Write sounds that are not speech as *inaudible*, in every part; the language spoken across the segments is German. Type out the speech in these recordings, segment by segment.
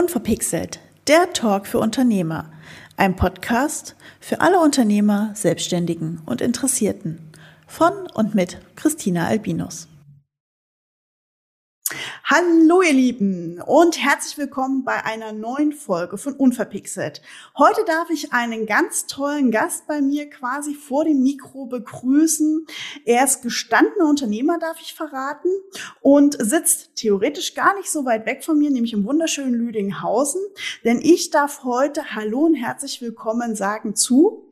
Unverpixelt, der Talk für Unternehmer. Ein Podcast für alle Unternehmer, Selbstständigen und Interessierten. Von und mit Christina Albinus. Hallo ihr Lieben und herzlich willkommen bei einer neuen Folge von Unverpixelt. Heute darf ich einen ganz tollen Gast bei mir quasi vor dem Mikro begrüßen. Er ist gestandener Unternehmer, darf ich verraten, und sitzt theoretisch gar nicht so weit weg von mir, nämlich im wunderschönen Lüdinghausen. Denn ich darf heute Hallo und herzlich willkommen sagen zu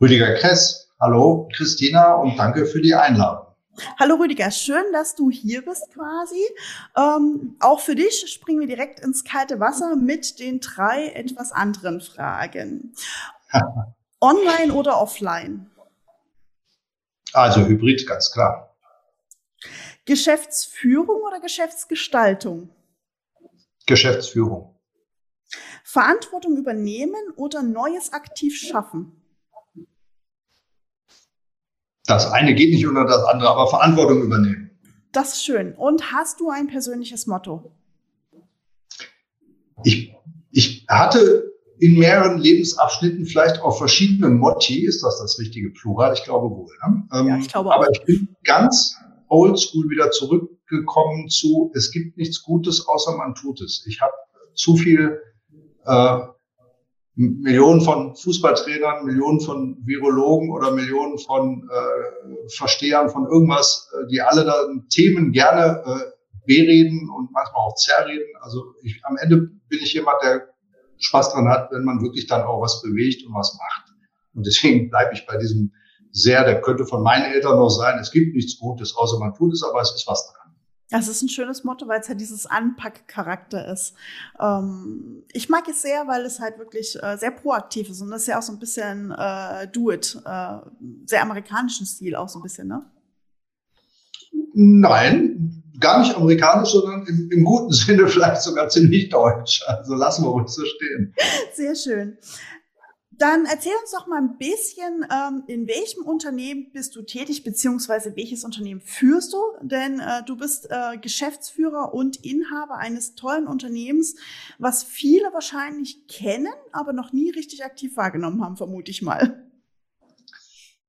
Rüdiger Kress. Hallo Christina und danke für die Einladung. Hallo Rüdiger, schön, dass du hier bist quasi. Ähm, auch für dich springen wir direkt ins kalte Wasser mit den drei etwas anderen Fragen. *laughs* Online oder offline? Also Hybrid, ganz klar. Geschäftsführung oder Geschäftsgestaltung? Geschäftsführung. Verantwortung übernehmen oder Neues aktiv schaffen? Das eine geht nicht unter das andere, aber Verantwortung übernehmen. Das ist schön. Und hast du ein persönliches Motto? Ich, ich hatte in mehreren Lebensabschnitten vielleicht auch verschiedene Motti. Ist das das richtige Plural? Ich glaube wohl. Ne? Ähm, ja, ich glaube aber auch. ich bin ganz oldschool wieder zurückgekommen zu, es gibt nichts Gutes, außer man tut es. Ich habe zu viel äh, Millionen von Fußballtrainern, Millionen von Virologen oder Millionen von äh, Verstehern von irgendwas, äh, die alle da Themen gerne äh, bereden und manchmal auch zerreden. Also ich, am Ende bin ich jemand, der Spaß dran hat, wenn man wirklich dann auch was bewegt und was macht. Und deswegen bleibe ich bei diesem sehr, der könnte von meinen Eltern noch sein, es gibt nichts Gutes, außer man tut es, aber es ist was dran. Das ist ein schönes Motto, weil es halt dieses Anpack-Charakter ist. Ähm, ich mag es sehr, weil es halt wirklich äh, sehr proaktiv ist und das ist ja auch so ein bisschen äh, Do-it, äh, sehr amerikanischen Stil auch so ein bisschen, ne? Nein, gar nicht amerikanisch, sondern im, im guten *laughs* Sinne vielleicht sogar ziemlich deutsch. Also lassen wir uns so stehen. Sehr schön. Dann erzähl uns doch mal ein bisschen, ähm, in welchem Unternehmen bist du tätig, beziehungsweise welches Unternehmen führst du? Denn äh, du bist äh, Geschäftsführer und Inhaber eines tollen Unternehmens, was viele wahrscheinlich kennen, aber noch nie richtig aktiv wahrgenommen haben, vermute ich mal.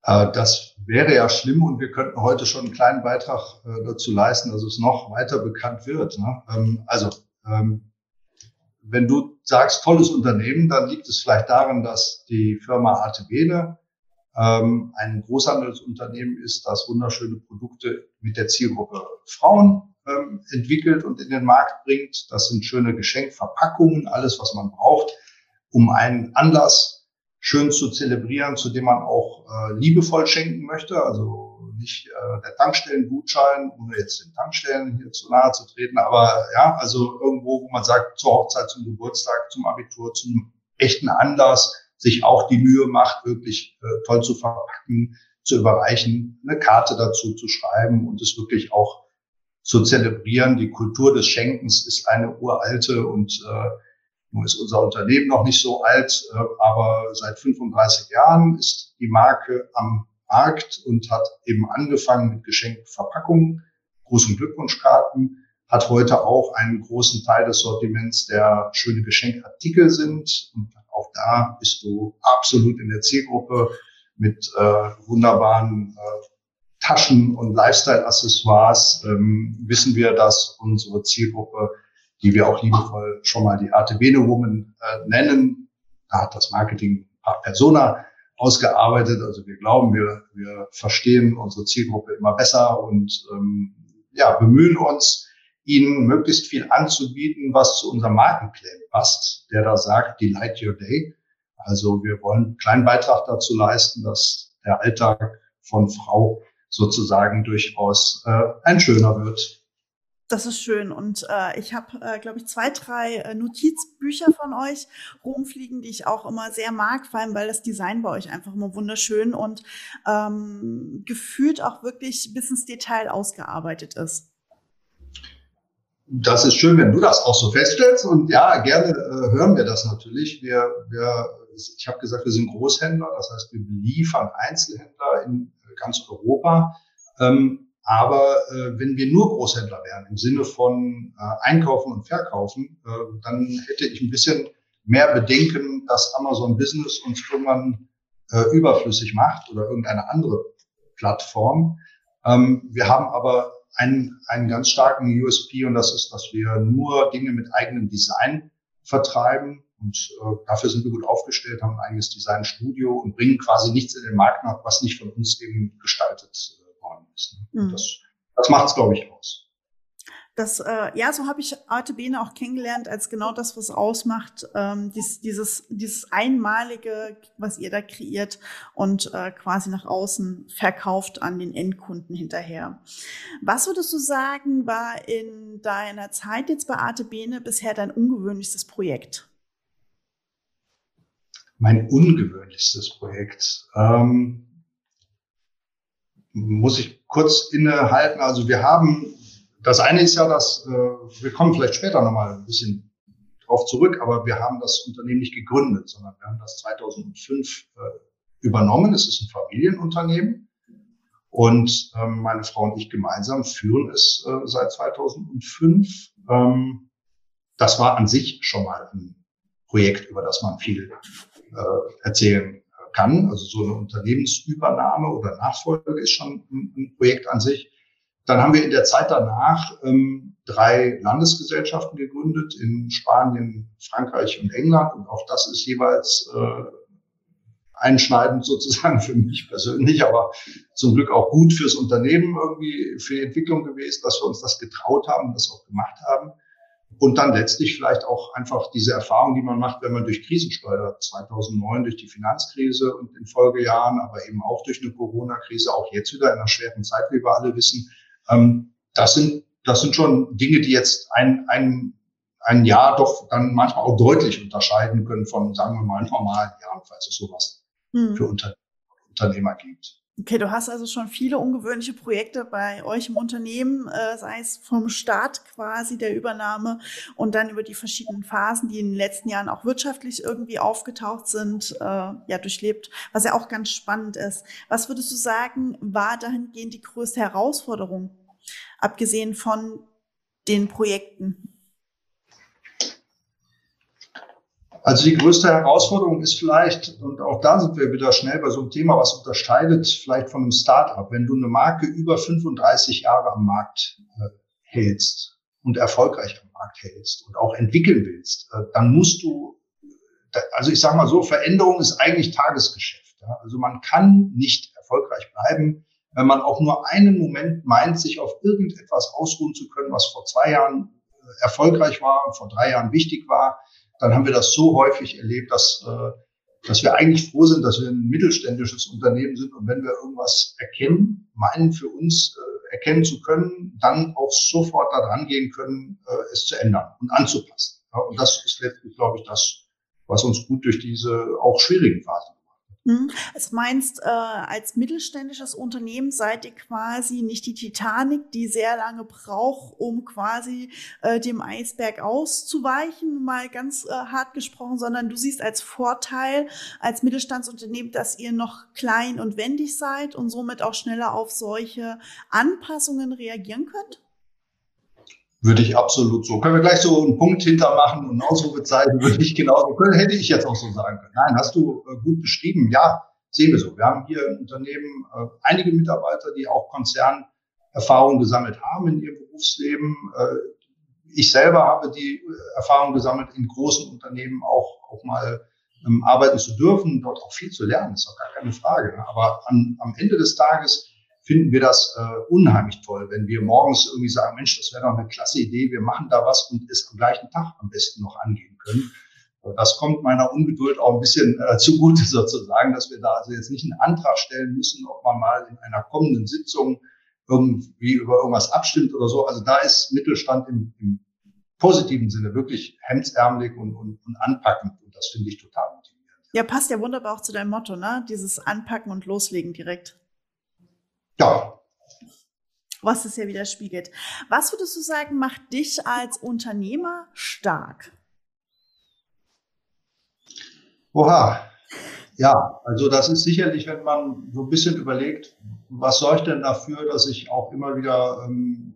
Äh, das wäre ja schlimm und wir könnten heute schon einen kleinen Beitrag dazu leisten, dass es noch weiter bekannt wird. Ne? Ähm, also ähm, wenn du sagst, tolles Unternehmen, dann liegt es vielleicht daran, dass die Firma Artebene ähm, ein Großhandelsunternehmen ist, das wunderschöne Produkte mit der Zielgruppe Frauen ähm, entwickelt und in den Markt bringt. Das sind schöne Geschenkverpackungen, alles, was man braucht, um einen Anlass schön zu zelebrieren, zu dem man auch äh, liebevoll schenken möchte. Also nicht äh, der Tankstellengutschein, ohne jetzt den Tankstellen hier zu nahe zu treten, aber ja, also irgendwo, wo man sagt, zur Hochzeit, zum Geburtstag, zum Abitur, zum echten Anlass, sich auch die Mühe macht, wirklich äh, toll zu verpacken, zu überreichen, eine Karte dazu zu schreiben und es wirklich auch zu zelebrieren. Die Kultur des Schenkens ist eine uralte und äh, nun ist unser Unternehmen noch nicht so alt, äh, aber seit 35 Jahren ist die Marke am Markt und hat eben angefangen mit Geschenkverpackungen, großen Glückwunschkarten, hat heute auch einen großen Teil des Sortiments, der schöne Geschenkartikel sind. Und auch da bist du absolut in der Zielgruppe mit äh, wunderbaren äh, Taschen und Lifestyle-Accessoires. Ähm, wissen wir, dass unsere Zielgruppe, die wir auch liebevoll schon mal die Arte Bene Woman äh, nennen, da hat das Marketing Persona ausgearbeitet. Also wir glauben, wir, wir verstehen unsere Zielgruppe immer besser und ähm, ja, bemühen uns, ihnen möglichst viel anzubieten, was zu unserem Markenclaim passt, der da sagt, delight your day. Also wir wollen einen kleinen Beitrag dazu leisten, dass der Alltag von Frau sozusagen durchaus äh, ein schöner wird. Das ist schön. Und äh, ich habe, äh, glaube ich, zwei, drei äh, Notizbücher von euch rumfliegen, die ich auch immer sehr mag, vor allem weil das Design bei euch einfach immer wunderschön und ähm, gefühlt auch wirklich bis ins Detail ausgearbeitet ist. Das ist schön, wenn du das auch so feststellst. Und ja, gerne äh, hören wir das natürlich. Wir, wir, ich habe gesagt, wir sind Großhändler, das heißt, wir liefern Einzelhändler in ganz Europa. Ähm, Aber äh, wenn wir nur Großhändler wären, im Sinne von äh, Einkaufen und Verkaufen, äh, dann hätte ich ein bisschen mehr Bedenken, dass Amazon Business uns irgendwann äh, überflüssig macht oder irgendeine andere Plattform. Ähm, wir haben aber einen, einen ganz starken USP und das ist, dass wir nur Dinge mit eigenem Design vertreiben. Und äh, dafür sind wir gut aufgestellt, haben ein eigenes Designstudio und bringen quasi nichts in den Markt nach, was nicht von uns eben gestaltet worden ist. Mhm. Das, das macht es, glaube ich, aus. Das, äh, ja, so habe ich Arte Bene auch kennengelernt als genau das, was ausmacht, ähm, dies, dieses, dieses Einmalige, was ihr da kreiert und äh, quasi nach außen verkauft an den Endkunden hinterher. Was würdest du sagen, war in deiner Zeit jetzt bei Arte Bene bisher dein ungewöhnlichstes Projekt? Mein ungewöhnlichstes Projekt. Ähm muss ich kurz innehalten. Also wir haben, das eine ist ja, dass äh, wir kommen vielleicht später nochmal ein bisschen drauf zurück, aber wir haben das Unternehmen nicht gegründet, sondern wir haben das 2005 äh, übernommen. Es ist ein Familienunternehmen und ähm, meine Frau und ich gemeinsam führen es äh, seit 2005. Ähm, das war an sich schon mal ein Projekt, über das man viel äh, erzählen kann. Also so eine Unternehmensübernahme oder Nachfolge ist schon ein, Projekt an sich. Dann haben wir in der Zeit danach ähm, drei Landesgesellschaften gegründet in Spanien, Frankreich und England. Und auch das ist jeweils äh, einschneidend sozusagen *laughs* für mich persönlich, aber zum Glück auch gut fürs Unternehmen irgendwie, für die Entwicklung gewesen, dass wir uns das getraut haben, das auch gemacht haben. Und dann letztlich vielleicht auch einfach diese Erfahrung, die man macht, wenn man durch Krisen steuert. 2009 durch die Finanzkrise und in Folgejahren, aber eben auch durch eine Corona-Krise, auch jetzt wieder in einer schweren Zeit, wie wir alle wissen. Ähm, das sind, das sind schon Dinge, die jetzt ein, ein, ein Jahr doch dann manchmal auch deutlich unterscheiden können von, sagen wir mal, normalen Jahren, falls es sowas hm. für Unter Unternehmer gibt. Okay, du hast also schon viele ungewöhnliche Projekte bei euch im Unternehmen, äh, sei es vom Start quasi der Übernahme und dann über die verschiedenen Phasen, die in den letzten Jahren auch wirtschaftlich irgendwie aufgetaucht sind, äh, ja durchlebt, was ja auch ganz spannend ist. Was würdest du sagen, war dahingehend die größte Herausforderung, abgesehen von den Projekten? Also die größte Herausforderung ist vielleicht, und auch da sind wir wieder schnell bei so einem Thema, was unterscheidet vielleicht von einem Startup. Wenn du eine Marke über 35 Jahre am Markt äh, hältst und erfolgreich am Markt hältst und auch entwickeln willst, äh, dann musst du, also ich sage mal so, Veränderung ist eigentlich Tagesgeschäft. Ja? Also man kann nicht erfolgreich bleiben, wenn man auch nur einen Moment meint, sich auf irgendetwas ausruhen zu können, was vor zwei Jahren äh, erfolgreich war und vor drei Jahren wichtig war dann haben wir das so häufig erlebt, dass, äh, dass wir eigentlich froh sind, dass wir ein mittelständisches Unternehmen sind und wenn wir irgendwas erkennen, meinen für uns äh, erkennen zu können, dann auch sofort daran gehen können, äh, es zu ändern und anzupassen. Und das ist letztlich, glaube ich, das, was uns gut durch diese auch schwierigen Phasen Mhm. Es meinst, äh, als mittelständisches Unternehmen seid ihr quasi nicht die Titanic, die sehr lange braucht, um quasi äh, dem Eisberg auszuweichen, mal ganz äh, hart gesprochen, sondern du siehst als Vorteil als Mittelstandsunternehmen, dass ihr noch klein und wendig seid und somit auch schneller auf solche Anpassungen reagieren könnt? Würde ich absolut so. Können wir gleich so einen Punkt hintermachen und Ausrufezeichen würde ich genauso können, hätte ich jetzt auch so sagen können. Nein, hast du äh, gut beschrieben. Ja, sehen wir so. Wir haben hier im Unternehmen äh, einige Mitarbeiter, die auch Konzernerfahrung gesammelt haben in ihrem Berufsleben. Äh, ich selber habe die Erfahrung gesammelt, in großen Unternehmen auch, auch mal ähm, arbeiten zu dürfen, dort auch viel zu lernen, ist auch gar keine Frage. Ne? Aber an, am Ende des Tages finden wir das äh, unheimlich toll, wenn wir morgens irgendwie sagen, Mensch, das wäre doch eine klasse Idee, wir machen da was und es am gleichen Tag am besten noch angehen können. Das kommt meiner Ungeduld auch ein bisschen äh, zugute *laughs* sozusagen, dass wir da also jetzt nicht einen Antrag stellen müssen, ob man mal in einer kommenden Sitzung irgendwie über irgendwas abstimmt oder so. Also da ist Mittelstand im, im positiven Sinne wirklich hemdsärmelig und, und, und anpackend und das finde ich total motivierend. Ja, passt ja wunderbar auch zu deinem Motto, ne? Dieses Anpacken und Loslegen direkt. Ja. Was es ja widerspiegelt. Was würdest du sagen, macht dich als Unternehmer stark? Oha. Ja, also das ist sicherlich, wenn man so ein bisschen überlegt, was soll ich denn dafür, dass ich auch immer wieder ähm,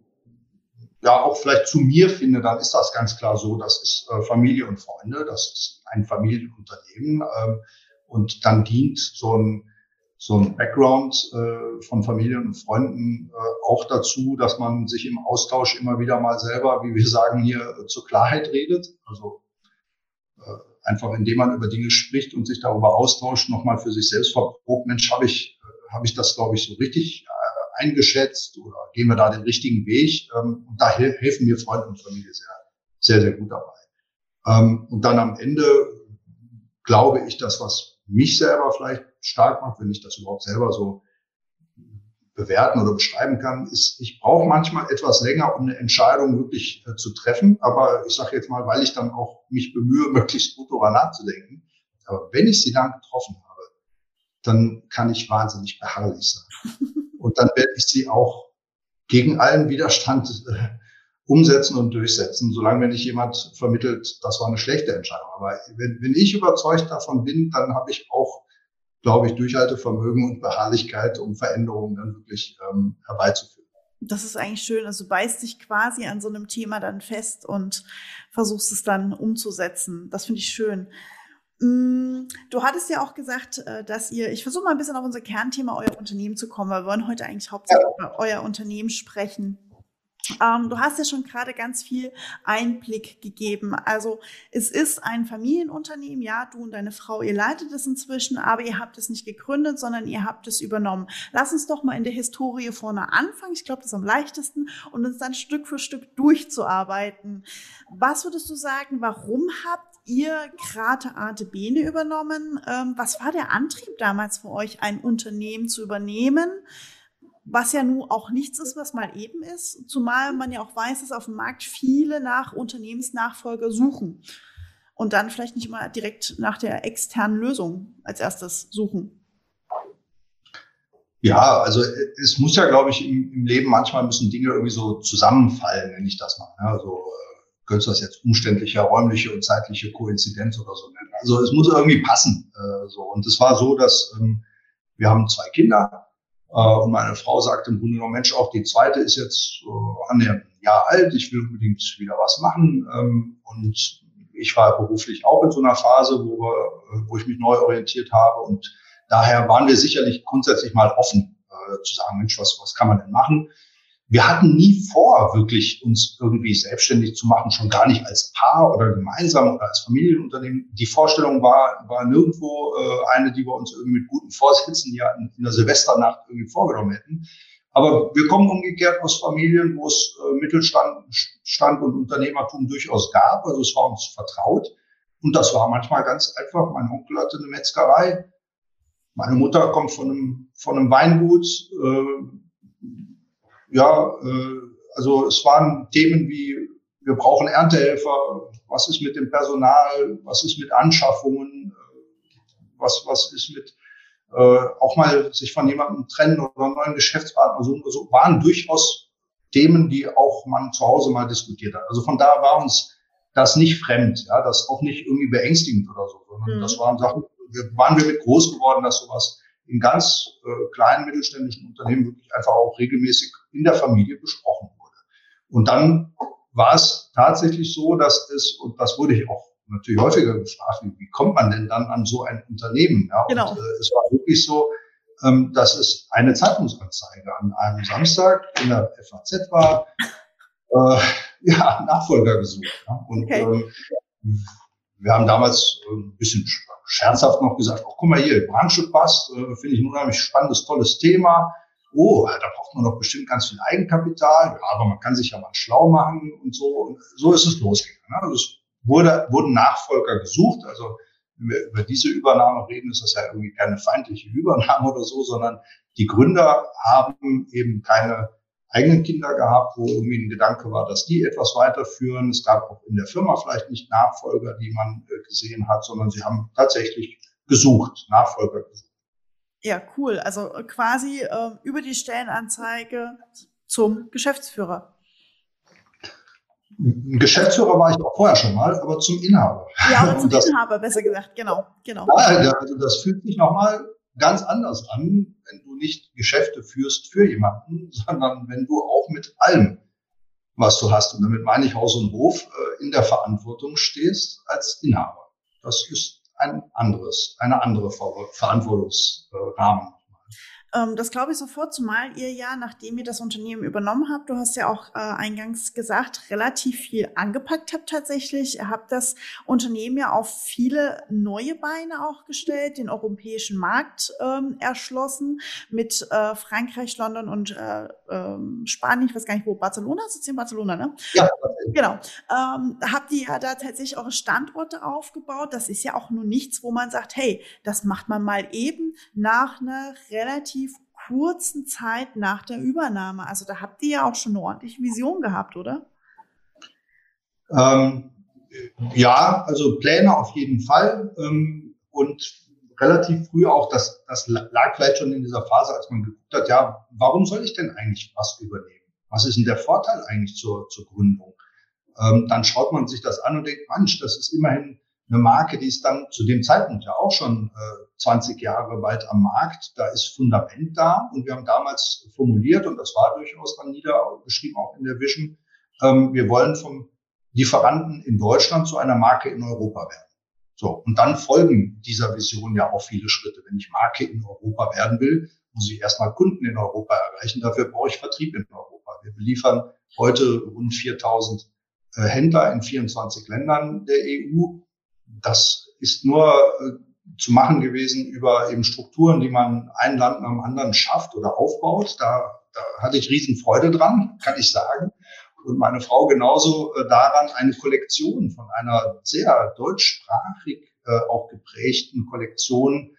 ja auch vielleicht zu mir finde, dann ist das ganz klar so, das ist äh, Familie und Freunde, das ist ein Familienunternehmen ähm, und dann dient so ein so ein Background äh, von Familien und Freunden äh, auch dazu, dass man sich im Austausch immer wieder mal selber, wie wir sagen hier, äh, zur Klarheit redet. Also äh, einfach indem man über Dinge spricht und sich darüber austauscht, nochmal für sich selbst verprobt, Mensch, habe ich, äh, hab ich das, glaube ich, so richtig äh, eingeschätzt oder gehen wir da den richtigen Weg? Ähm, und da helfen mir Freunde und Familie sehr, sehr, sehr gut dabei. Ähm, und dann am Ende glaube ich, dass was mich selber vielleicht stark macht, wenn ich das überhaupt selber so bewerten oder beschreiben kann, ist, ich brauche manchmal etwas länger, um eine Entscheidung wirklich äh, zu treffen. Aber ich sage jetzt mal, weil ich dann auch mich bemühe, *laughs* möglichst gut darüber nachzudenken. Aber wenn ich sie dann getroffen habe, dann kann ich wahnsinnig beharrlich sein. *laughs* Und dann werde ich sie auch gegen allen Widerstand äh, umsetzen und durchsetzen, solange mir nicht jemand vermittelt, das war eine schlechte Entscheidung. Aber wenn, wenn ich überzeugt davon bin, dann habe ich auch glaube ich, Durchhaltevermögen und Beharrlichkeit, um Veränderungen dann wirklich ähm, herbeizuführen. Das ist eigentlich schön. Also du beißt dich quasi an so einem Thema dann fest und versuchst es dann umzusetzen. Das finde ich schön. Mm, du hattest ja auch gesagt, äh, dass ihr, ich versuche mal ein bisschen auf unser Kernthema, euer Unternehmen zu kommen, weil wir wollen heute eigentlich hauptsächlich ja. über euer Unternehmen sprechen. Ähm, du hast ja schon gerade ganz viel Einblick gegeben. Also es ist ein Familienunternehmen, ja, du und deine Frau, ihr leitet es inzwischen, aber ihr habt es nicht gegründet, sondern ihr habt es übernommen. Lass uns doch mal in der Historie vorne anfangen. Ich glaube, das ist am leichtesten und uns dann Stück für Stück durchzuarbeiten. Was würdest du sagen, warum habt ihr Krate Arte Bene übernommen? Ähm, was war der Antrieb damals für euch, ein Unternehmen zu übernehmen? Was ja nun auch nichts ist, was mal eben ist, zumal man ja auch weiß, dass auf dem Markt viele nach Unternehmensnachfolger suchen und dann vielleicht nicht immer direkt nach der externen Lösung als erstes suchen. Ja, also es muss ja, glaube ich, im, im Leben manchmal müssen Dinge irgendwie so zusammenfallen, wenn ich das mal. Ja, also äh, könntest du das jetzt umständliche, räumliche und zeitliche Koinzidenz oder so nennen. Also es muss irgendwie passen. Äh, so. Und es war so, dass ähm, wir haben zwei Kinder äh, und meine Frau sagt im Grunde genommen, Mensch, auch die zweite ist jetzt äh, annähernd ein Jahr alt, ich will unbedingt wieder was machen. Ähm, und ich war beruflich auch in so einer Phase, wo, wir, äh, wo ich mich neu orientiert habe. Und daher waren wir sicherlich grundsätzlich mal offen zu sagen, Mensch, was, was kann man denn machen? Wir hatten nie vor, wirklich uns irgendwie selbstständig zu machen, schon gar nicht als Paar oder gemeinsam oder als Familienunternehmen. Die Vorstellung war, war nirgendwo äh, eine, die wir uns irgendwie mit guten Vorsätzen ja in, der Silvesternacht irgendwie vorgenommen hätten. Aber wir kommen umgekehrt aus Familien, wo es äh, Mittelstand Stand und Unternehmertum durchaus gab. Also es war uns vertraut. Und das war manchmal ganz einfach. Mein Onkel hatte eine Metzgerei. Meine Mutter kommt von einem, von einem Weingut. Äh, ja, äh, also es waren Themen wie, wir brauchen Erntehelfer, was ist mit dem Personal, was ist mit Anschaffungen, äh, was, was ist mit äh, auch mal sich von jemandem trennen oder einen neuen Geschäftspartner, so, so waren durchaus Themen, die auch man zu Hause mal diskutiert hat. Also von da war uns das nicht fremd, ja, das auch nicht irgendwie beängstigend oder so, sondern mhm. das waren Sachen, wir, waren wir mit groß geworden, dass sowas in ganz äh, kleinen mittelständischen Unternehmen wirklich einfach auch regelmäßig in der Familie besprochen wurde. Und dann war es tatsächlich so, dass es, und das wurde ich auch natürlich häufiger gefragt, wie, wie kommt man denn dann an so ein Unternehmen? Ja, genau. Und, äh, es war wirklich so, ähm, dass es eine Zeitungsanzeige an einem Samstag in der FAZ war, äh, *laughs* ja, Nachfolger gesucht. Ja? Und okay. ähm, wir haben damals äh, ein bisschen scherzhaft noch gesagt, oh, guck mal hier, Branche passt, äh, finde ich ein unheimlich spannendes, tolles Thema. Oh, da braucht man doch bestimmt ganz viel Eigenkapital, aber man kann sich ja mal schlau machen und so. Und so ist es losgegangen. Ne? Also es wurde, wurden Nachfolger gesucht. Also wenn wir über diese Übernahme reden, ist das ja irgendwie keine feindliche Übernahme oder so, sondern die Gründer haben eben keine eigenen Kinder gehabt, wo irgendwie ein Gedanke war, dass die etwas weiterführen. Es gab auch in der Firma vielleicht nicht Nachfolger, die man äh, gesehen hat, sondern sie haben tatsächlich gesucht, Nachfolger gesucht. Ja, cool. Also äh, quasi äh, über die Stellenanzeige zum Geschäftsführer. Geschäftsführer war ich auch vorher schon mal, aber zum Inhaber. Ja, aber *laughs* zum das, Inhaber, besser gesagt, genau, genau. Ja, also das fühlt sich nochmal ganz anders an, wenn du nicht Geschäfte führst für jemanden, *laughs* sondern wenn du auch mit allem, was du hast, und damit meine ich Haus und Hof, äh, in der Verantwortung stehst als Inhaber. Das ist ein anderes, eine andere Verantwortungsrahmen. Ähm, das glaube ich sofort, zumal ihr ja, nachdem ihr das Unternehmen übernommen habt, du hast ja auch äh, eingangs gesagt, relativ viel angepackt habt tatsächlich. Ihr habt das Unternehmen ja auf viele neue Beine auch gestellt, den europäischen Markt ähm, erschlossen mit äh, Frankreich, London und äh, ähm, Spanien, ich weiß gar nicht wo, Barcelona, sitzt in Barcelona, ne? Ja. Genau. Ähm, habt ihr ja da tatsächlich eure Standorte aufgebaut. Das ist ja auch nur nichts, wo man sagt, hey, das macht man mal eben nach einer relativ kurzen Zeit nach der Übernahme. Also da habt ihr ja auch schon eine ordentliche Vision gehabt, oder? Ähm, ja, also Pläne auf jeden Fall. Ähm, und relativ früh auch, das, das lag vielleicht schon in dieser Phase, als man geguckt hat, ja, warum soll ich denn eigentlich was übernehmen? Was ist denn der Vorteil eigentlich zur, zur Gründung? Ähm, dann schaut man sich das an und denkt, Mensch, das ist immerhin eine Marke, die ist dann zu dem Zeitpunkt ja auch schon äh, 20 Jahre bald am Markt. Da ist Fundament da und wir haben damals formuliert und das war durchaus dann niedergeschrieben auch in der Vision. Ähm, wir wollen vom Lieferanten in Deutschland zu einer Marke in Europa werden. So und dann folgen dieser Vision ja auch viele Schritte. Wenn ich Marke in Europa werden will, muss ich erstmal Kunden in Europa erreichen. Dafür brauche ich Vertrieb in Europa. Wir beliefern heute rund 4000 äh, Händler in 24 Ländern der EU das ist nur äh, zu machen gewesen über eben Strukturen, die man ein Land nach dem anderen schafft oder aufbaut. Da, da hatte ich Riesenfreude dran, kann ich sagen. Und meine Frau genauso äh, daran, eine Kollektion von einer sehr deutschsprachig äh, auch geprägten Kollektion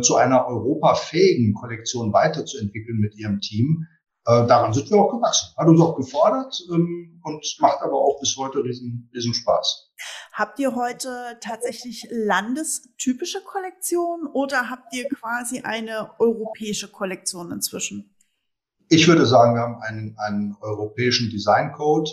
zu einer europafähigen Kollektion weiterzuentwickeln mit ihrem Team. Äh, daran sind wir auch gewachsen. Hat uns auch gefordert ähm, und macht aber auch bis heute riesen, riesen Spaß. Habt ihr heute tatsächlich landestypische Kollektionen oder habt ihr quasi eine europäische Kollektion inzwischen? Ich würde sagen, wir haben einen, einen europäischen Designcode.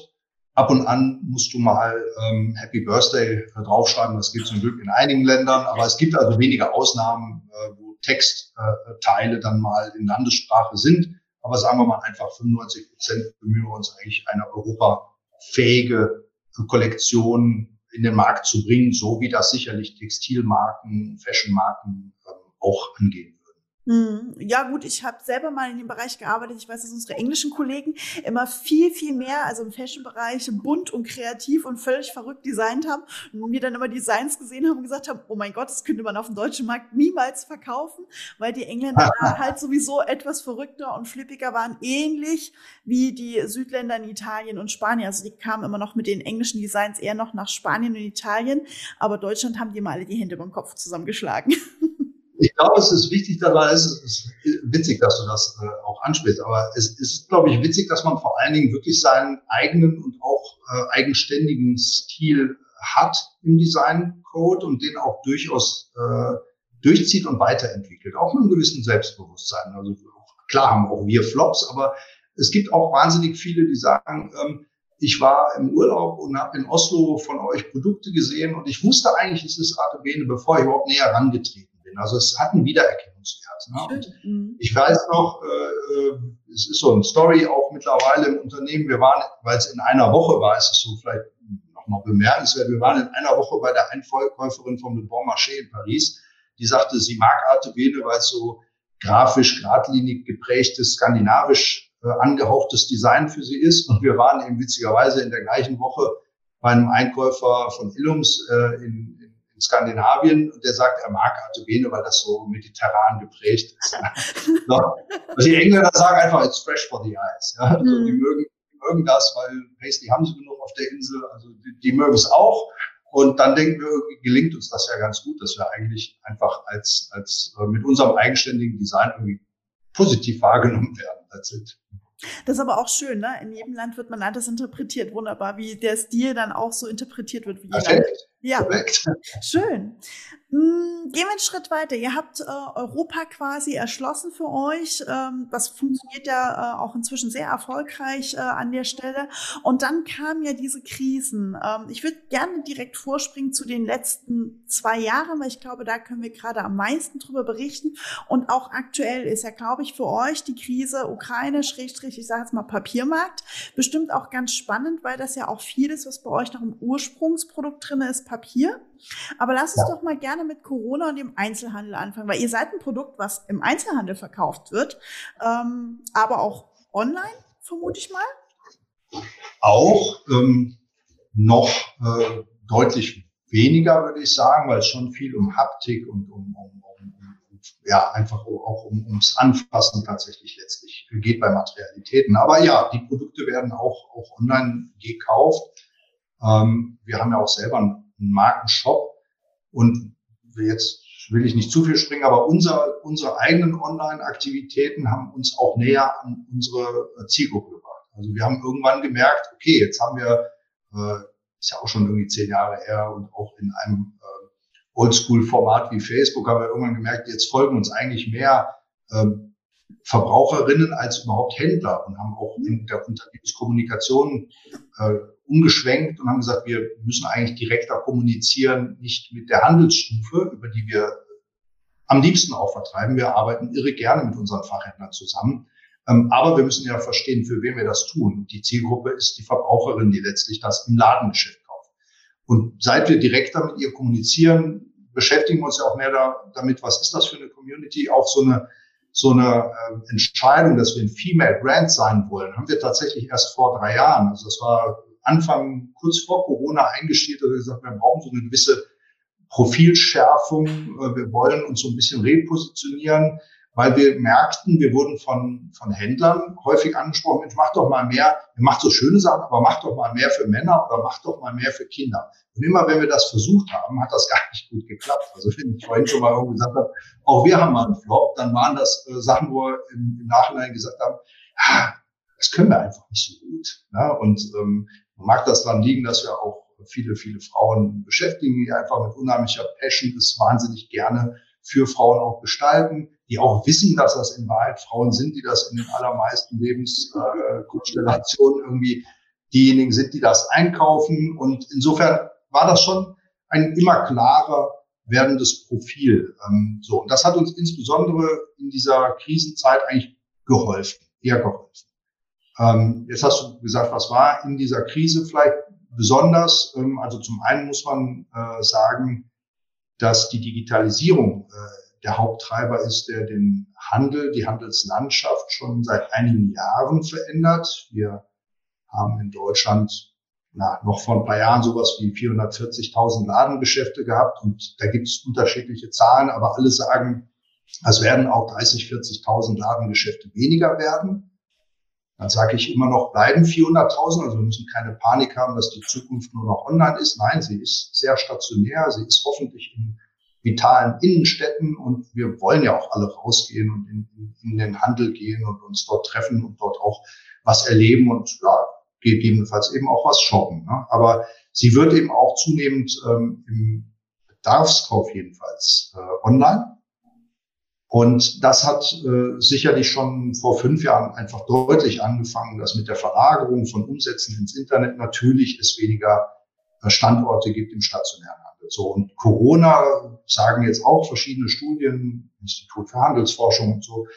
Ab und an musst du mal ähm, Happy Birthday draufschreiben. Das gibt zum Glück in einigen Ländern, aber es gibt also wenige Ausnahmen, äh, wo Textteile äh, dann mal in Landessprache sind. Aber sagen wir mal einfach 95 Prozent bemühen wir uns eigentlich eine europafähige Kollektion in den Markt zu bringen, so wie das sicherlich Textilmarken, Fashionmarken ähm, auch angehen. Hm, ja gut, ich habe selber mal in dem Bereich gearbeitet. Ich weiß, dass unsere englischen Kollegen immer viel, viel mehr, also im Fashion-Bereich, bunt und kreativ und völlig verrückt designt haben und mir dann immer Designs gesehen haben und gesagt haben, oh mein Gott, das könnte man auf dem deutschen Markt niemals verkaufen, weil die Engländer *laughs* halt sowieso etwas verrückter und flippiger waren, ähnlich wie die Südländer in Italien und Spanien. Also die kamen immer noch mit den englischen Designs eher noch nach Spanien und Italien, aber Deutschland haben die mal alle die Hände beim Kopf zusammengeschlagen. *laughs* ich glaube, es ist wichtig dabei, es ist witzig, dass du das äh, auch ansprichst, aber es ist, glaube ich, witzig, dass man vor allen Dingen wirklich seinen eigenen und auch äh, eigenständigen Stil hat im Design-Code und den auch durchaus äh, durchzieht und weiterentwickelt, auch mit einem gewissen Selbstbewusstsein. Also klar haben auch wir Flops, aber es gibt auch wahnsinnig viele, die sagen, ähm, ich war im Urlaub und habe in Oslo von euch Produkte gesehen und ich wusste eigentlich, es ist Artebene, bevor ich überhaupt näher herangetreten bin. Also es hat einen Wiedererkennungswert. Ne? Und mhm. ich weiß noch, äh, äh, es ist so ein Story auch mittlerweile im Unternehmen. Wir waren, weil es in einer Woche war, ist es so vielleicht nochmal bemerkenswert. Wir waren in einer Woche bei der Einkäuferin vom Le Bon Marché in Paris. Die sagte, sie mag Artevene, weil es so grafisch, geradlinig geprägtes, skandinavisch äh, angehauchtes Design für sie ist. Und wir waren eben witzigerweise in der gleichen Woche bei einem Einkäufer von Illums äh, in, Skandinavien und der sagt, er mag Artebene, weil das so mediterran geprägt ist. *laughs* also die Engländer sagen einfach, it's fresh for the eyes. Ja? Also mhm. die, mögen, die mögen das, weil Paisley haben sie genug auf der Insel, also die, die mögen es auch. Und dann denken wir, gelingt uns das ja ganz gut, dass wir eigentlich einfach als, als äh, mit unserem eigenständigen Design irgendwie positiv wahrgenommen werden. That's it. Das ist aber auch schön, ne? In jedem Land wird man anders interpretiert. Wunderbar, wie der Stil dann auch so interpretiert wird. Wie Perfekt. Ja, Perfekt. schön. Hm, gehen wir einen Schritt weiter. Ihr habt äh, Europa quasi erschlossen für euch. Ähm, das funktioniert ja äh, auch inzwischen sehr erfolgreich äh, an der Stelle. Und dann kamen ja diese Krisen. Ähm, ich würde gerne direkt vorspringen zu den letzten zwei Jahren, weil ich glaube, da können wir gerade am meisten drüber berichten. Und auch aktuell ist ja, glaube ich, für euch die Krise Ukraine, Schrägstrich, ich sage jetzt mal Papiermarkt, bestimmt auch ganz spannend, weil das ja auch vieles, was bei euch noch im Ursprungsprodukt drin ist, Papier. Aber lass uns ja. doch mal gerne mit Corona und dem Einzelhandel anfangen, weil ihr seid ein Produkt, was im Einzelhandel verkauft wird, ähm, aber auch online, vermute ich mal. Auch ähm, noch äh, deutlich weniger, würde ich sagen, weil es schon viel um Haptik und um, um, ja, einfach auch um, ums Anfassen tatsächlich letztlich geht bei Materialitäten. Aber ja, die Produkte werden auch, auch online gekauft. Ähm, wir haben ja auch selber ein einen Markenshop und jetzt will ich nicht zu viel springen, aber unser, unsere eigenen Online-Aktivitäten haben uns auch näher an unsere Zielgruppe gebracht. Also wir haben irgendwann gemerkt, okay, jetzt haben wir, äh, ist ja auch schon irgendwie zehn Jahre her und auch in einem äh, Oldschool-Format wie Facebook haben wir irgendwann gemerkt, jetzt folgen uns eigentlich mehr äh, Verbraucherinnen als überhaupt Händler und haben auch in der Unternehmenskommunikation äh, umgeschwenkt und haben gesagt, wir müssen eigentlich direkter kommunizieren, nicht mit der Handelsstufe, über die wir am liebsten auch vertreiben. Wir arbeiten irre gerne mit unseren Fachhändlern zusammen. Ähm, aber wir müssen ja verstehen, für wen wir das tun. Die Zielgruppe ist die Verbraucherin, die letztlich das im Ladengeschäft kauft. Und seit wir direkter mit ihr kommunizieren, beschäftigen wir uns ja auch mehr da, damit, was ist das für eine Community, auch so eine so eine äh, Entscheidung, dass wir ein Female Brand sein wollen, haben wir tatsächlich erst vor drei Jahren. Also das war Anfang, kurz vor Corona eingestellt, dass wir gesagt, wir brauchen so eine gewisse Profilschärfung. Äh, wir wollen uns so ein bisschen repositionieren, weil wir merkten, wir wurden von, von Händlern häufig angesprochen, Mensch, mach doch mal mehr, ihr macht so schöne Sachen, aber mach doch mal mehr für Männer oder mach doch mal mehr für Kinder. Und immer wenn wir das versucht haben, hat das *laughs* gar nicht gut geklappt. Also wenn ich vorhin schon mal gesagt habe, auch wir haben mal einen Flop, dann waren das äh, Sachen, wo wir im, im Nachhinein gesagt haben, ah, das können wir einfach nicht so gut. Ja? Und ähm, mag das daran liegen, dass wir auch viele, viele Frauen beschäftigen, die einfach mit unheimlicher Passion das wahnsinnig gerne für Frauen auch gestalten, die auch wissen, dass das in Wahrheit Frauen sind, die das in den allermeisten Lebenskonstellationen äh, irgendwie diejenigen sind, die das einkaufen. Und insofern war das schon ein immer klarer werdendes Profil. Ähm, so, und das hat uns insbesondere in dieser Krisenzeit eigentlich geholfen, eher geholfen. Ähm, jetzt hast du gesagt, was war in dieser Krise vielleicht besonders? Ähm, also zum einen muss man äh, sagen, dass die Digitalisierung äh, der Haupttreiber ist, der den Handel, die Handelslandschaft schon seit einigen Jahren verändert. Wir haben in Deutschland na, noch vor ein paar Jahren sowas wie 440.000 Ladengeschäfte gehabt und da gibt es unterschiedliche Zahlen, aber alle sagen, es werden auch 30, 40.000 Ladengeschäfte weniger werden. Dann sage ich immer noch, bleiben 400.000, also wir müssen keine Panik haben, dass die Zukunft nur noch online ist. Nein, sie ist sehr stationär, sie ist hoffentlich in vitalen Innenstädten und wir wollen ja auch alle rausgehen und in, in, den Handel gehen und uns dort treffen und dort auch was erleben und ja, gegebenenfalls eben auch was shoppen. Ne? Aber sie wird eben auch zunehmend ähm, im Bedarfskauf jedenfalls äh, online. Und das hat äh, sicherlich schon vor fünf Jahren einfach deutlich angefangen, dass mit der Verlagerung von Umsätzen ins Internet natürlich es weniger äh, Standorte gibt im stationären Handel. So und Corona sagen jetzt auch verschiedene Studien, Institut für Handelsforschung und so.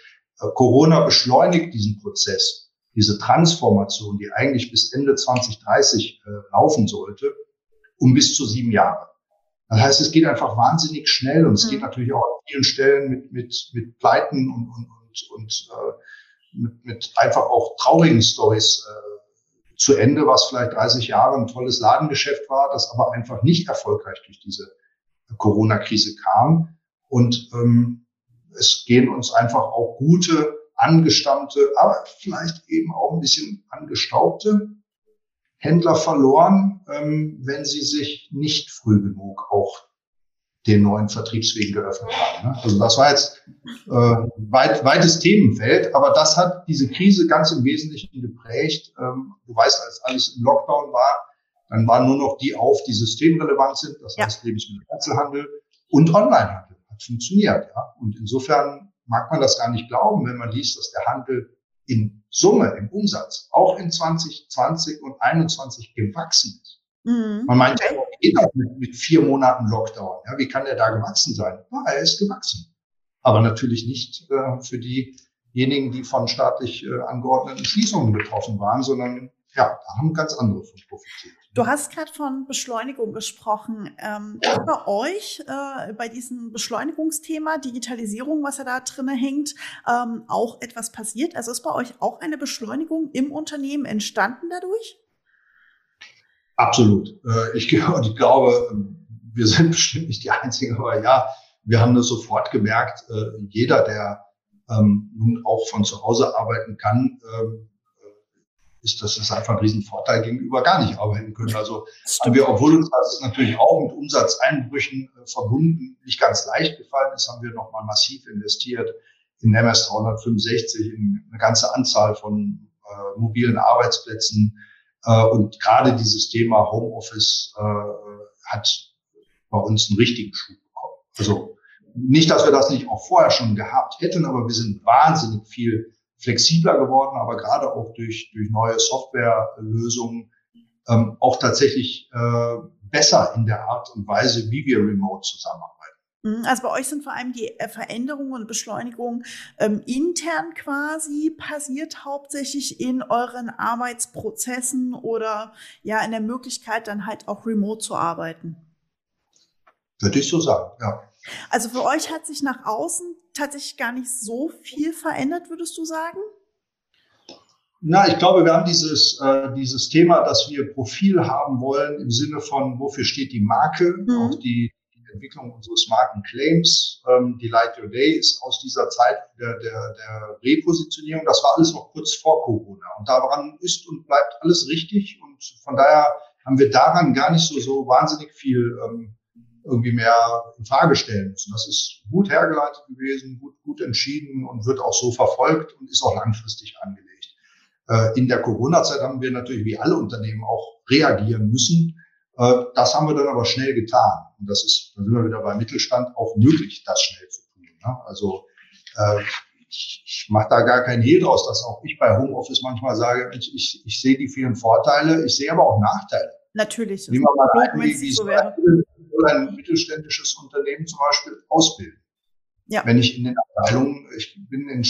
Äh, Corona beschleunigt diesen Prozess diese Transformation, die eigentlich bis Ende 2030 äh, laufen sollte, um bis zu sieben Jahre. Das heißt, es geht einfach wahnsinnig schnell und es mhm. geht natürlich auch an vielen Stellen mit, mit, mit Pleiten und, und, und, und äh, mit, mit einfach auch traurigen Stories äh, zu Ende, was vielleicht 30 Jahre ein tolles Ladengeschäft war, das aber einfach nicht erfolgreich durch diese Corona-Krise kam. Und ähm, es gehen uns einfach auch gute angestammte, aber vielleicht eben auch ein bisschen angestaubte Händler verloren, ähm, wenn sie sich nicht früh genug auch den neuen Vertriebswegen geöffnet haben. Ne? Also das war jetzt äh, weit, weites Themenfeld, aber das hat diese Krise ganz im Wesentlichen geprägt. Ähm, du weißt, als alles im Lockdown war, Dann waren nur noch die auf, die systemrelevant sind, das heißt Lebensmitteleinzelhandel und Onlinehandel. Hat funktioniert, ja. Und insofern mag man das gar nicht glauben, wenn man liest, dass der Handel in Summe, im Umsatz, auch in 2020 und 2021 gewachsen ist. Mhm. Man meint ja, jeder mit, mit vier Monaten Lockdown. Ja, wie kann der da gewachsen sein? Ja, er ist gewachsen. Aber natürlich nicht äh, für diejenigen, die von staatlich äh, angeordneten Schließungen betroffen waren, sondern ja, da haben ganz andere von profitiert. Du hast gerade von Beschleunigung gesprochen. Ähm. Bei euch, äh, bei diesem Beschleunigungsthema, Digitalisierung, was ja da drin hängt, ähm, auch etwas passiert? Also ist bei euch auch eine Beschleunigung im Unternehmen entstanden dadurch? Absolut. Äh, ich, *laughs* ich glaube, wir sind *laughs* bestimmt nicht die Einzigen, aber ja, wir haben das sofort gemerkt. Äh, jeder, der ähm, nun auch von zu Hause arbeiten kann, ähm, ist das ist einfach ein Riesenvorteil gegenüber gar nicht arbeiten können. Also haben wir, obwohl uns das natürlich auch mit Umsatzeinbrüchen äh, verbunden nicht ganz leicht gefallen ist, haben wir nochmal massiv investiert in MS 365, in eine ganze Anzahl von äh, mobilen Arbeitsplätzen. Äh, und gerade dieses Thema Homeoffice äh, hat bei uns einen richtigen Schub bekommen. Also nicht, dass wir das nicht auch vorher schon gehabt hätten, aber wir sind wahnsinnig viel flexibler geworden, aber gerade auch durch, durch neue Softwarelösungen ähm, auch tatsächlich äh, besser in der Art und Weise, wie wir remote zusammenarbeiten. Mhm, also bei euch sind vor allem die äh, Veränderungen und Beschleunigungen ähm, intern quasi passiert, hauptsächlich in euren Arbeitsprozessen oder ja in der Möglichkeit dann halt auch remote zu arbeiten. Würde ich so sagen, ja. Also für euch hat sich nach außen tatsächlich gar nicht so viel verändert, würdest du sagen? Na, ich glaube, wir haben dieses, äh, dieses Thema, dass wir Profil haben wollen im Sinne von, wofür steht die Marke, mhm. auch die, die, Entwicklung unseres Markenclaims. Ähm, die Light Your Day ist aus dieser Zeit der, der, der Repositionierung. Das war alles noch kurz vor Corona. Und daran ist und bleibt alles richtig. Und von daher haben wir daran gar nicht so, so wahnsinnig viel ähm, irgendwie mehr in Frage stellen müssen. Das ist gut hergeleitet gewesen, gut, gut entschieden und wird auch so verfolgt und ist auch langfristig angelegt. Äh, in der Corona-Zeit haben wir natürlich wie alle Unternehmen auch reagieren müssen. Äh, das haben wir dann aber schnell getan. Und das ist, da sind wir wieder beim Mittelstand, auch möglich, das schnell zu tun. Ne? Also äh, ich, ich mache da gar keinen Hehl draus, dass auch ich bei Homeoffice manchmal sage, ich, ich, ich sehe die vielen Vorteile, ich sehe aber auch Nachteile. Natürlich. Wie man mal ein, wie, wie so wäre ein mittelständisches Unternehmen zum Beispiel ausbilden. Ja. Wenn ich in den Abteilungen, ich bin in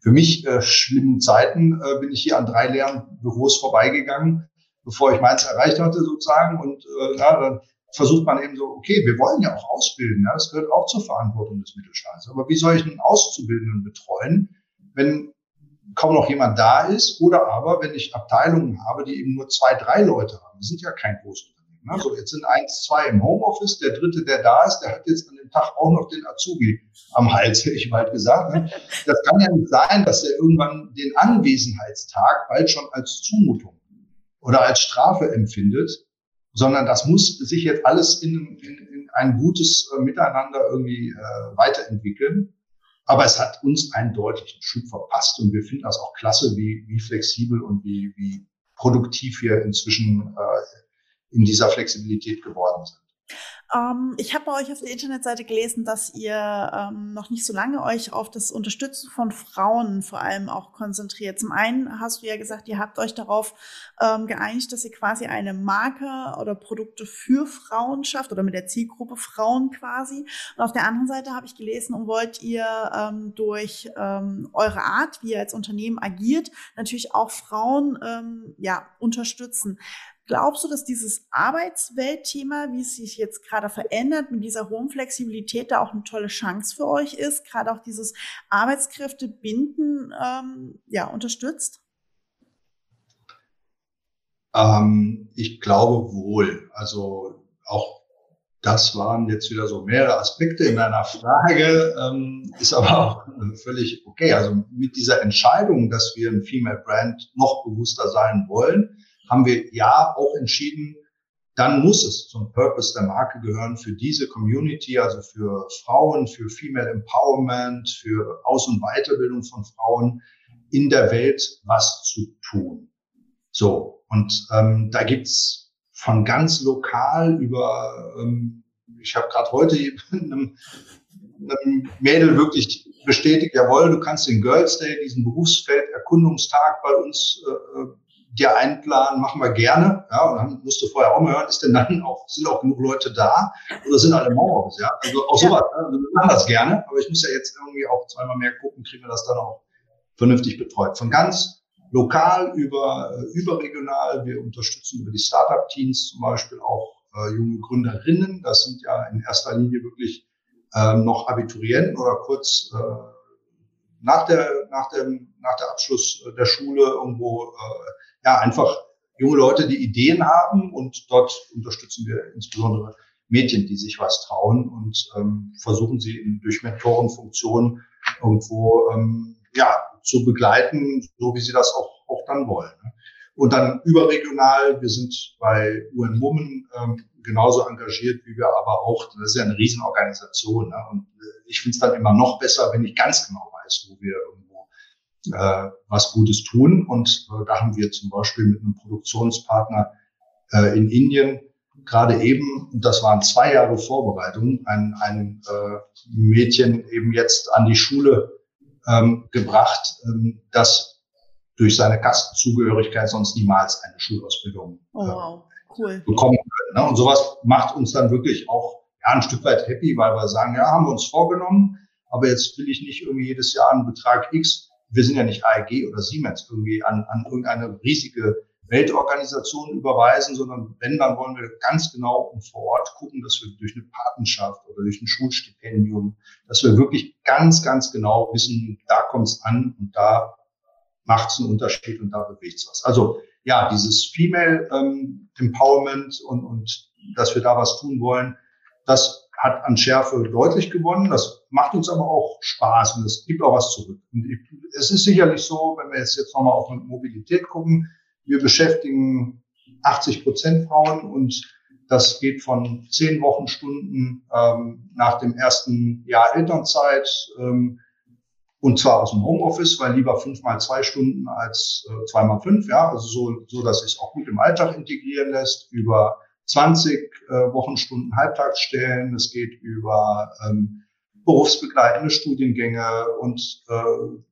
für mich äh, schlimmen Zeiten, äh, bin ich hier an drei leeren Büros vorbeigegangen, bevor ich meins erreicht hatte sozusagen. Und äh, ja, dann versucht man eben so, okay, wir wollen ja auch ausbilden, ja, das gehört auch zur Verantwortung des Mittelstands. Aber wie soll ich einen Auszubildenden betreuen, wenn kaum noch jemand da ist oder aber wenn ich Abteilungen habe, die eben nur zwei, drei Leute haben. Das sind ja kein großes Ne? So, jetzt sind eins, zwei im Homeoffice, der dritte, der da ist, der hat jetzt an dem Tag auch noch den Azubi am Hals, *laughs* hätte ich bald gesagt. Ne? Das kann ja nicht sein, dass er irgendwann den Anwesenheitstag bald schon als Zumutung oder als Strafe empfindet, sondern das muss sich jetzt alles in, in, in ein gutes äh, Miteinander irgendwie äh, weiterentwickeln. Aber es hat uns einen deutlichen Schub verpasst und wir finden das auch klasse, wie, wie flexibel und wie, wie produktiv wir inzwischen äh, in dieser Flexibilität geworden sind. Ähm, ich habe bei euch auf der Internetseite gelesen, dass ihr ähm, noch nicht so lange euch auf das Unterstützen von Frauen vor allem auch konzentriert. Zum einen hast du ja gesagt, ihr habt euch darauf ähm, geeinigt, dass ihr quasi eine Marke oder Produkte für Frauen schafft oder mit der Zielgruppe Frauen quasi. Und auf der anderen Seite habe ich gelesen, und wollt ihr ähm, durch ähm, eure Art, wie ihr als Unternehmen agiert, natürlich auch Frauen ähm, ja unterstützen. Glaubst du, dass dieses Arbeitsweltthema, wie es sich jetzt gerade verändert, mit dieser hohen Flexibilität da auch eine tolle Chance für euch ist, gerade auch dieses Arbeitskräftebinden ähm, ja, unterstützt? Ähm, ich glaube wohl. Also auch das waren jetzt wieder so mehrere Aspekte in deiner Frage, ähm, ist aber auch völlig okay. Also mit dieser Entscheidung, dass wir ein Female Brand noch bewusster sein wollen, haben wir ja auch entschieden, dann muss es zum Purpose der Marke gehören, für diese Community, also für Frauen, für Female Empowerment, für Aus- und Weiterbildung von Frauen in der Welt was zu tun. So, und ähm, da gibt's von ganz lokal über, ähm, ich habe gerade heute einem, einem Mädel wirklich bestätigt, jawohl, du kannst den Girls Day, diesen Berufsfeld-Erkundungstag bei uns äh, äh, dir einplanen, machen wir gerne. Ja, und dann musst du vorher auch mal hören, ist denn dann auch, sind auch genug Leute da oder sind alle Mauers, ja? Also auch sowas, ja. also wir machen das gerne, aber ich muss ja jetzt irgendwie auch zweimal mehr gucken, kriegen wir das dann auch vernünftig betreut. Von ganz lokal über äh, überregional. Wir unterstützen über die Startup-Teams zum Beispiel auch äh, junge Gründerinnen. Das sind ja in erster Linie wirklich ähm, noch Abiturienten oder kurz äh, nach der nach dem nach der Abschluss der Schule irgendwo äh, ja einfach junge Leute, die Ideen haben und dort unterstützen wir insbesondere Mädchen, die sich was trauen und ähm, versuchen sie durch Mentorenfunktionen irgendwo ähm, ja zu begleiten, so wie sie das auch, auch dann wollen. Ne? Und dann überregional, wir sind bei UN Women ähm, genauso engagiert, wie wir aber auch, das ist ja eine Riesenorganisation. Ne? Und äh, ich finde es dann immer noch besser, wenn ich ganz genau weiß, wo wir äh, was Gutes tun. Und äh, da haben wir zum Beispiel mit einem Produktionspartner äh, in Indien gerade eben, und das waren zwei Jahre Vorbereitung, ein, ein äh, Mädchen eben jetzt an die Schule ähm, gebracht, ähm, das durch seine Kastenzugehörigkeit sonst niemals eine Schulausbildung oh, äh, wow. cool. bekommen könnte. Ne? Und sowas macht uns dann wirklich auch ja, ein Stück weit happy, weil wir sagen, ja, haben wir uns vorgenommen, aber jetzt will ich nicht irgendwie jedes Jahr einen Betrag X, wir sind ja nicht AEG oder Siemens, irgendwie an, an irgendeine riesige Weltorganisation überweisen, sondern wenn, dann wollen wir ganz genau und vor Ort gucken, dass wir durch eine Patenschaft oder durch ein Schulstipendium, dass wir wirklich ganz, ganz genau wissen, da kommt es an und da macht es einen Unterschied und da bewegt es was. Also ja, dieses Female ähm, Empowerment und, und dass wir da was tun wollen, das hat an Schärfe deutlich gewonnen. Das macht uns aber auch Spaß und es gibt auch was zurück. Und es ist sicherlich so, wenn wir jetzt, jetzt nochmal auf Mobilität gucken, wir beschäftigen 80 Prozent Frauen und das geht von zehn Wochenstunden ähm, nach dem ersten Jahr Elternzeit ähm, und zwar aus dem Homeoffice, weil lieber fünf mal zwei Stunden als äh, zwei mal fünf, ja, also so, so dass sich auch gut im Alltag integrieren lässt, über 20 äh, Wochenstunden Halbtagsstellen, es geht über ähm, berufsbegleitende Studiengänge und äh,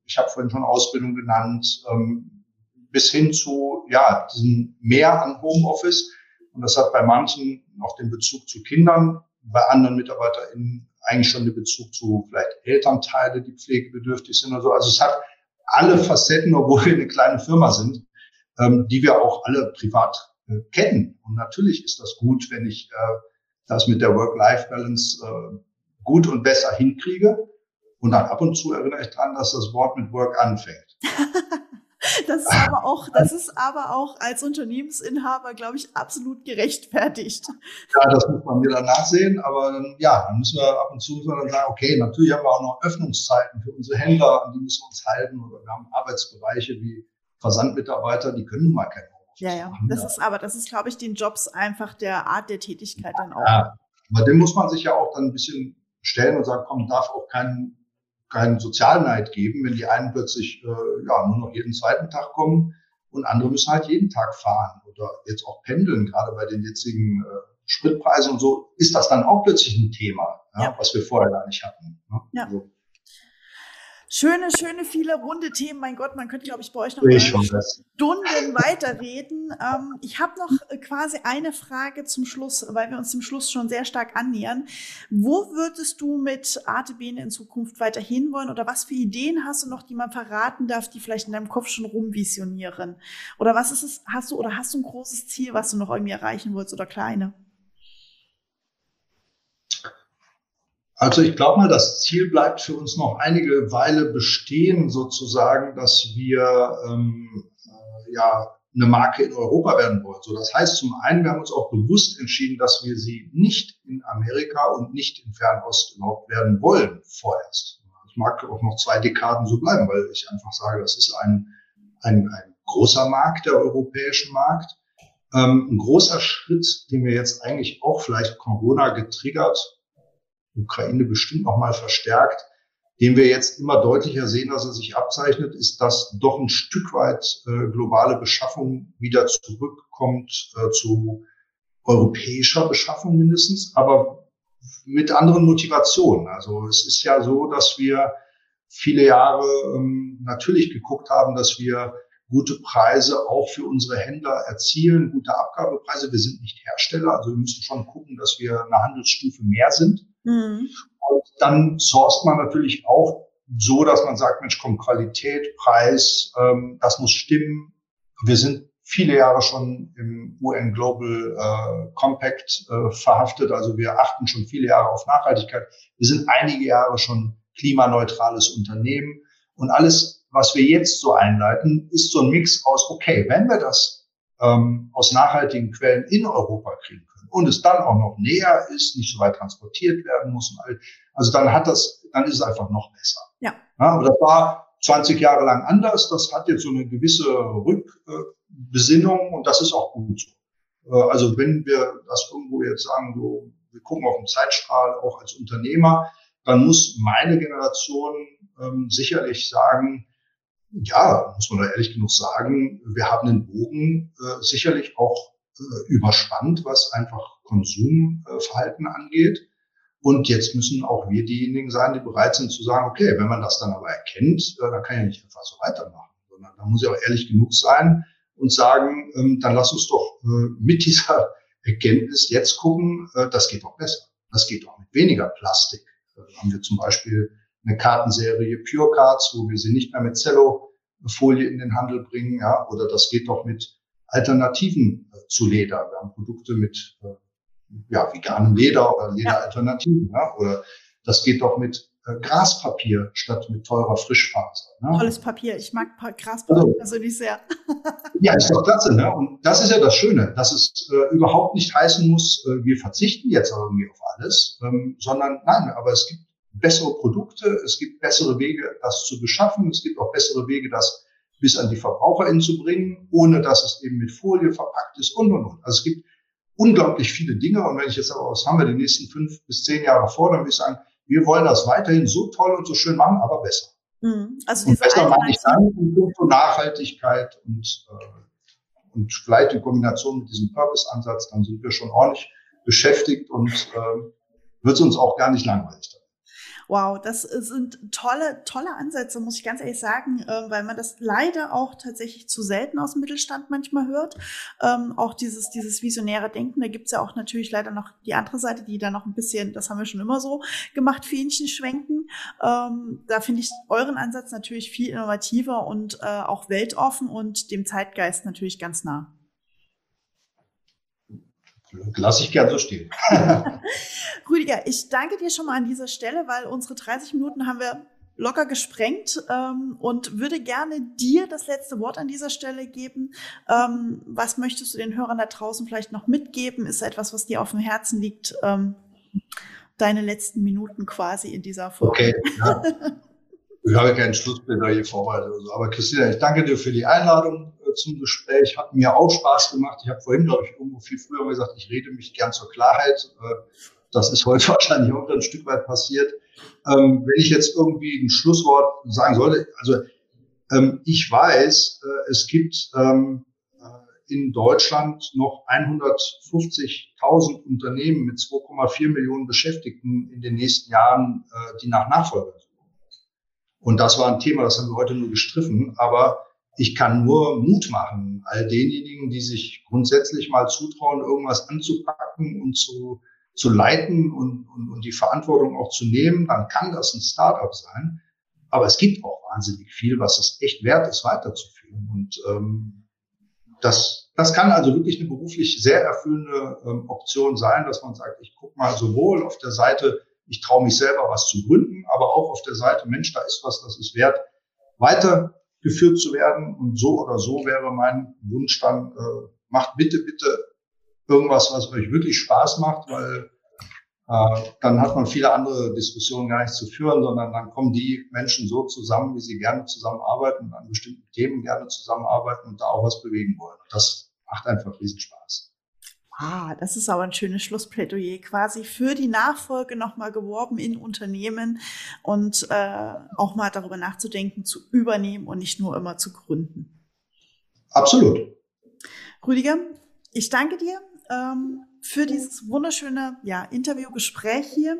ich habe vorhin schon Ausbildung genannt, ähm, bis hin zu ja, diesem Mehr an Homeoffice. Und das hat bei manchen noch den Bezug zu Kindern, bei anderen MitarbeiterInnen eigentlich schon den Bezug zu vielleicht Elternteile, die pflegebedürftig sind oder so. Also es hat alle Facetten, obwohl wir eine kleine Firma sind, ähm, die wir auch alle privat äh, kennen. Und natürlich ist das gut, wenn ich äh, das mit der Work-Life-Balance äh, gut und besser hinkriege. Und dann ab und zu erinnere ich dran, dass das Wort mit Work anfängt. *laughs* Das ist aber auch, das ist aber auch als Unternehmensinhaber, glaube ich, absolut gerechtfertigt. Ja, das muss man wieder nachsehen, aber dann, ja, dann müssen wir ab und zu dann sagen, okay, natürlich haben wir auch noch Öffnungszeiten für unsere Händler, an die müssen wir uns halten, oder wir haben Arbeitsbereiche wie Versandmitarbeiter, die können nun mal kein Homeoffice Ja, ja, machen, das ist aber, das ist, glaube ich, den Jobs einfach der Art der Tätigkeit dann auch. Ja, aber dem muss man sich ja auch dann ein bisschen stellen und sagen, komm, darf auch kein keinen Sozialneid geben, wenn die einen plötzlich äh, ja, nur noch jeden zweiten Tag kommen und andere müssen halt jeden Tag fahren oder jetzt auch pendeln, gerade bei den jetzigen äh, Spritpreisen und so, ist das dann auch plötzlich ein Thema, ja, ja. was wir vorher gar nicht hatten. Ne? Ja. Also, Schöne, schöne, viele runde Themen. Mein Gott, man könnte, glaube ich, bei euch noch Stunden weiterreden. Ähm, ich habe noch äh, quasi eine Frage zum Schluss, weil wir uns dem Schluss schon sehr stark annähern. Wo würdest du mit Artebene in Zukunft weiterhin wollen oder was für Ideen hast du noch, die man verraten darf, die vielleicht in deinem Kopf schon rumvisionieren? Oder was ist es, hast du oder hast du ein großes Ziel, was du noch irgendwie erreichen willst oder kleine? Also ich glaube mal, das Ziel bleibt für uns noch einige Weile bestehen, sozusagen, dass wir ähm, äh, ja eine Marke in Europa werden wollen. So, das heißt zum einen, wir haben uns auch bewusst entschieden, dass wir sie nicht in Amerika und nicht in Fernost überhaupt werden wollen vorerst. Das mag auch noch zwei Dekaden so bleiben, weil ich einfach sage, das ist ein, ein, ein großer Markt, der europäische Markt. Ähm, ein großer Schritt, den wir jetzt eigentlich auch vielleicht Corona getriggert Ukraine bestimmt noch mal verstärkt, den wir jetzt immer deutlicher sehen, dass er sich abzeichnet, ist, dass doch ein Stück weit äh, globale Beschaffung wieder zurückkommt äh, zu europäischer Beschaffung mindestens, aber mit anderen Motivationen. Also es ist ja so, dass wir viele Jahre ähm, natürlich geguckt haben, dass wir gute Preise auch für unsere Händler erzielen, gute Abgabepreise. Wir sind nicht Hersteller, also wir müssen schon gucken, dass wir eine Handelsstufe mehr sind. Mhm. Und dann sourced man natürlich auch so, dass man sagt, Mensch, komm, Qualität, Preis, ähm, das muss stimmen. Wir sind viele Jahre schon im UN Global äh, Compact äh, verhaftet, also wir achten schon viele Jahre auf Nachhaltigkeit. Wir sind einige Jahre schon klimaneutrales Unternehmen und alles, was wir jetzt so einleiten, ist so ein Mix aus, okay, wenn wir das ähm, aus nachhaltigen Quellen in Europa kriegen können und es dann auch noch näher ist, nicht so weit transportiert werden muss, also dann hat das, dann ist es einfach noch besser. Ja. ja aber das war 20 Jahre lang anders. Das hat jetzt so eine gewisse Rückbesinnung und das ist auch gut so. Äh, also wenn wir das irgendwo jetzt sagen, so, wir gucken auf den Zeitstrahl auch als Unternehmer, dann muss meine Generation ähm, sicherlich sagen, ja, muss man da ehrlich genug sagen, wir haben den Bogen äh, sicherlich auch überspannt, was einfach Konsumverhalten angeht. Und jetzt müssen auch wir diejenigen sein, die bereit sind zu sagen, okay, wenn man das dann aber erkennt, äh, dann kann ja nicht einfach so weitermachen, sondern da muss ja auch ehrlich genug sein und sagen, ähm, dann lass uns doch äh, mit dieser *laughs* Erkenntnis jetzt gucken, äh, das geht doch besser. Das geht doch mit weniger Plastik. Äh, haben wir zum Beispiel eine Kartenserie Pure Cards, wo wir sie nicht mehr mit Cello-Folie in den Handel bringen, ja, oder das geht doch mit Alternativen äh, zu Leder. Wir haben Produkte mit äh, ja, veganem Leder oder Lederalternativen. Ja. ja. Oder das geht doch mit äh, Graspapier statt mit teurer Frischfaser. Ne? Tolles Papier. Ich mag Graspapier also, persönlich sehr. *laughs* ja, ist doch klasse. Ne? Und das ist ja das Schöne, dass es äh, überhaupt nicht heißen muss, äh, wir verzichten jetzt irgendwie auf alles, ähm, sondern nein, aber es gibt bessere Produkte, es gibt bessere Wege, das zu beschaffen, es gibt auch bessere Wege, das bis an die VerbraucherInnen zu bringen, ohne dass es eben mit Folie verpackt ist und, und, und. Also es gibt unglaublich viele Dinge. Und wenn ich jetzt aber, was haben wir die nächsten fünf bis zehn Jahre vor, dann würde ich sagen, wir wollen das weiterhin so toll und so schön machen, aber besser. Mhm. Also und besser meine ich dann in puncto Nachhaltigkeit und, äh, und vielleicht in Kombination mit diesem Purpose-Ansatz, dann sind wir schon ordentlich beschäftigt und äh, wird es uns auch gar nicht langweilig. Wow, das sind tolle, tolle Ansätze, muss ich ganz ehrlich sagen, äh, weil man das leider auch tatsächlich zu selten aus dem Mittelstand manchmal hört. Ähm, auch dieses, dieses visionäre Denken, da gibt's ja auch natürlich leider noch die andere Seite, die da noch ein bisschen, das haben wir schon immer so gemacht, Fähnchen schwenken. Ähm, da finde ich euren Ansatz natürlich viel innovativer und äh, auch weltoffen und dem Zeitgeist natürlich ganz nah. Lass ich gern so stehen. *laughs* Rüdiger, ich danke dir schon mal an dieser Stelle, weil unsere 30 Minuten haben wir locker gesprengt ähm, und würde gerne dir das letzte Wort an dieser Stelle geben. Ähm, was möchtest du den Hörern da draußen vielleicht noch mitgeben? Ist etwas, was dir auf dem Herzen liegt? Ähm, deine letzten Minuten quasi in dieser Folge. Okay, ja. *laughs* Ich habe keinen Schlussbilder hier vorbereitet oder so. Aber Christina, ich danke dir für die Einladung zum Gespräch. Hat mir auch Spaß gemacht. Ich habe vorhin, glaube ich, irgendwo viel früher gesagt, ich rede mich gern zur Klarheit. Äh, das ist heute *laughs* wahrscheinlich auch ein Stück weit passiert. Ähm, wenn ich jetzt irgendwie ein Schlusswort sagen sollte, also ähm, ich weiß, äh, es gibt ähm, äh, in Deutschland noch 150.000 Unternehmen mit 2,4 Millionen Beschäftigten in den nächsten Jahren, die nach Nachfolgern suchen. Und das war ein Thema, das haben wir heute nur gestriffen, aber ich kann nur Mut machen, all denjenigen, die sich grundsätzlich mal zutrauen, irgendwas anzupacken und zu zu leiten und, und, und die Verantwortung auch zu nehmen, dann kann das ein Startup sein. Aber es gibt auch wahnsinnig viel, was es echt wert ist, weiterzuführen. Und ähm, das, das kann also wirklich eine beruflich sehr erfüllende ähm, Option sein, dass man sagt, ich gucke mal sowohl auf der Seite, ich traue mich selber was zu gründen, aber auch auf der Seite, Mensch, da ist was, das ist wert, weitergeführt zu werden. Und so oder so wäre mein Wunsch dann, äh, macht bitte, bitte irgendwas, was euch wirklich Spaß macht, weil äh, dann hat man viele andere Diskussionen gar nicht zu führen, sondern dann kommen die Menschen so zusammen, wie sie gerne zusammenarbeiten an bestimmten Themen gerne zusammenarbeiten und da auch was bewegen wollen. Und das macht einfach riesen Spaß. Ah, das ist aber ein schönes Schlussplädoyer, quasi für die Nachfolge nochmal geworben in Unternehmen und äh, auch mal darüber nachzudenken, zu übernehmen und nicht nur immer zu gründen. Absolut. Rüdiger, ich danke dir ähm, für dieses wunderschöne ja, Interviewgespräch hier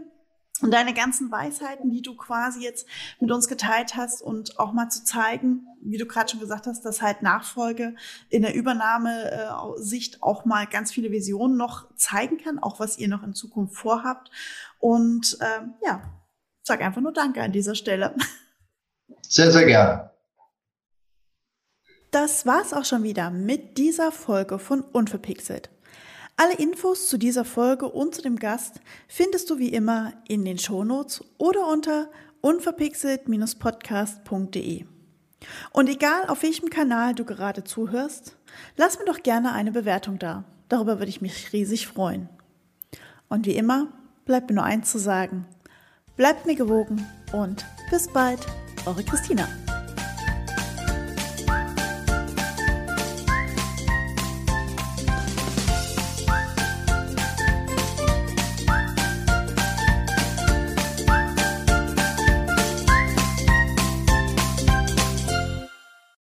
und deine ganzen Weisheiten, die du quasi jetzt mit uns geteilt hast und auch mal zu zeigen, wie du gerade schon gesagt hast, dass halt Nachfolge in der Übernahmesicht auch mal ganz viele Visionen noch zeigen kann, auch was ihr noch in Zukunft vorhabt. Und ähm, ja, sag einfach nur Danke an dieser Stelle. Sehr, sehr gerne. Das war's auch schon wieder mit dieser Folge von Unverpixelt. Alle Infos zu dieser Folge und zu dem Gast findest du wie immer in den Shownotes oder unter unverpixelt-podcast.de. Und egal auf welchem Kanal du gerade zuhörst, lass mir doch gerne eine Bewertung da. Darüber würde ich mich riesig freuen. Und wie immer bleibt mir nur eins zu sagen. Bleibt mir gewogen und bis bald, eure Christina.